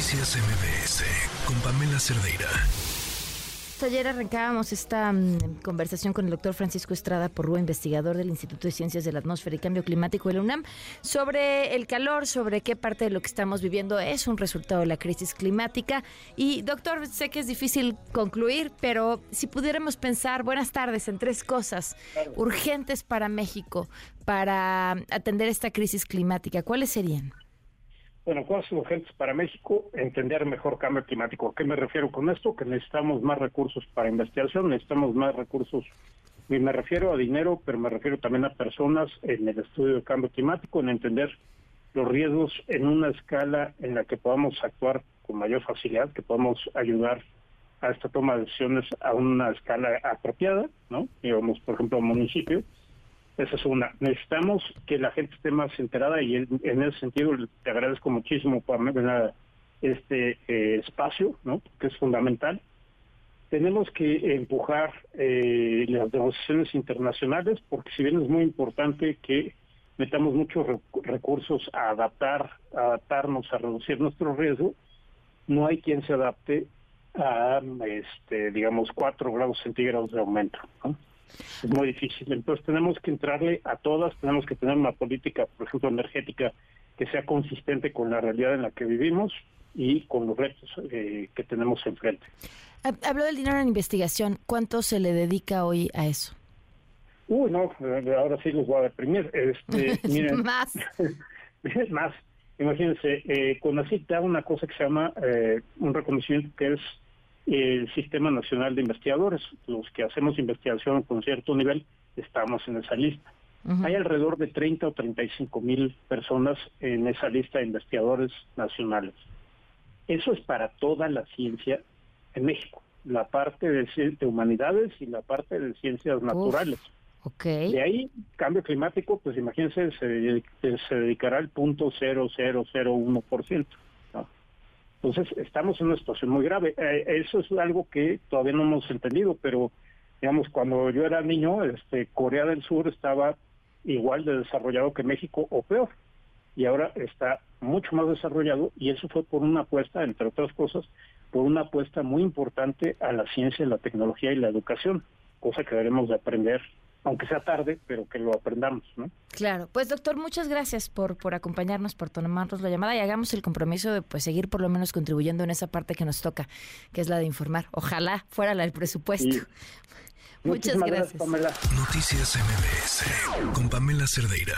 Noticias MBS con Pamela Cerdeira. Ayer arrancábamos esta mm, conversación con el doctor Francisco Estrada Porrúa, investigador del Instituto de Ciencias de la Atmósfera y Cambio Climático de la UNAM, sobre el calor, sobre qué parte de lo que estamos viviendo es un resultado de la crisis climática. Y doctor, sé que es difícil concluir, pero si pudiéramos pensar, buenas tardes, en tres cosas urgentes para México para atender esta crisis climática, ¿cuáles serían? Bueno, cosas urgentes para México, entender mejor cambio climático. ¿A qué me refiero con esto? Que necesitamos más recursos para investigación, necesitamos más recursos, y me refiero a dinero, pero me refiero también a personas en el estudio del cambio climático, en entender los riesgos en una escala en la que podamos actuar con mayor facilidad, que podamos ayudar a esta toma de decisiones a una escala apropiada, ¿no? Digamos, por ejemplo, un municipio esa es una. Necesitamos que la gente esté más enterada y en, ese sentido te agradezco muchísimo por este eh, espacio, ¿no? que es fundamental. Tenemos que empujar eh, las negociaciones internacionales porque si bien es muy importante que metamos muchos recursos a adaptar, a adaptarnos, a reducir nuestro riesgo, no hay quien se adapte a, este, digamos, 4 grados centígrados de aumento. Es muy difícil. Entonces tenemos que entrarle a todas, tenemos que tener una política, por ejemplo, energética que sea consistente con la realidad en la que vivimos y con los retos eh, que tenemos enfrente. Habló del dinero en investigación. ¿Cuánto se le dedica hoy a eso? Uy, no, eh, ahora sí los voy a deprimir. Este, miren, más. más. Imagínense, eh, CONACYT da una cosa que se llama eh, un reconocimiento que es el Sistema Nacional de Investigadores. Los que hacemos investigación con cierto nivel estamos en esa lista. Hay alrededor de 30 o 35 mil personas en esa lista de investigadores nacionales. Eso es para toda la ciencia en México, la parte de, humanidades y la parte de ciencias naturales. De ahí, cambio climático, pues imagínense, se, se dedicará al punto 0001%. Entonces, estamos en una situación muy grave. Eh, eso es algo que todavía no hemos entendido, pero digamos, cuando yo era niño, este, Corea del Sur estaba igual de desarrollado que México o peor. Y ahora está mucho más desarrollado y eso fue por una apuesta, entre otras cosas, por una apuesta muy importante a la ciencia, la tecnología y la educación, cosa que debemos de aprender aunque sea tarde, pero que lo aprendamos, ¿no? Claro, pues doctor, muchas gracias por, por acompañarnos, por tomarnos la llamada y hagamos el compromiso de pues seguir por lo menos contribuyendo en esa parte que nos toca, que es la de informar. Ojalá fuera la del presupuesto. Muchas gracias. Noticias MBS con Pamela Cerdeira.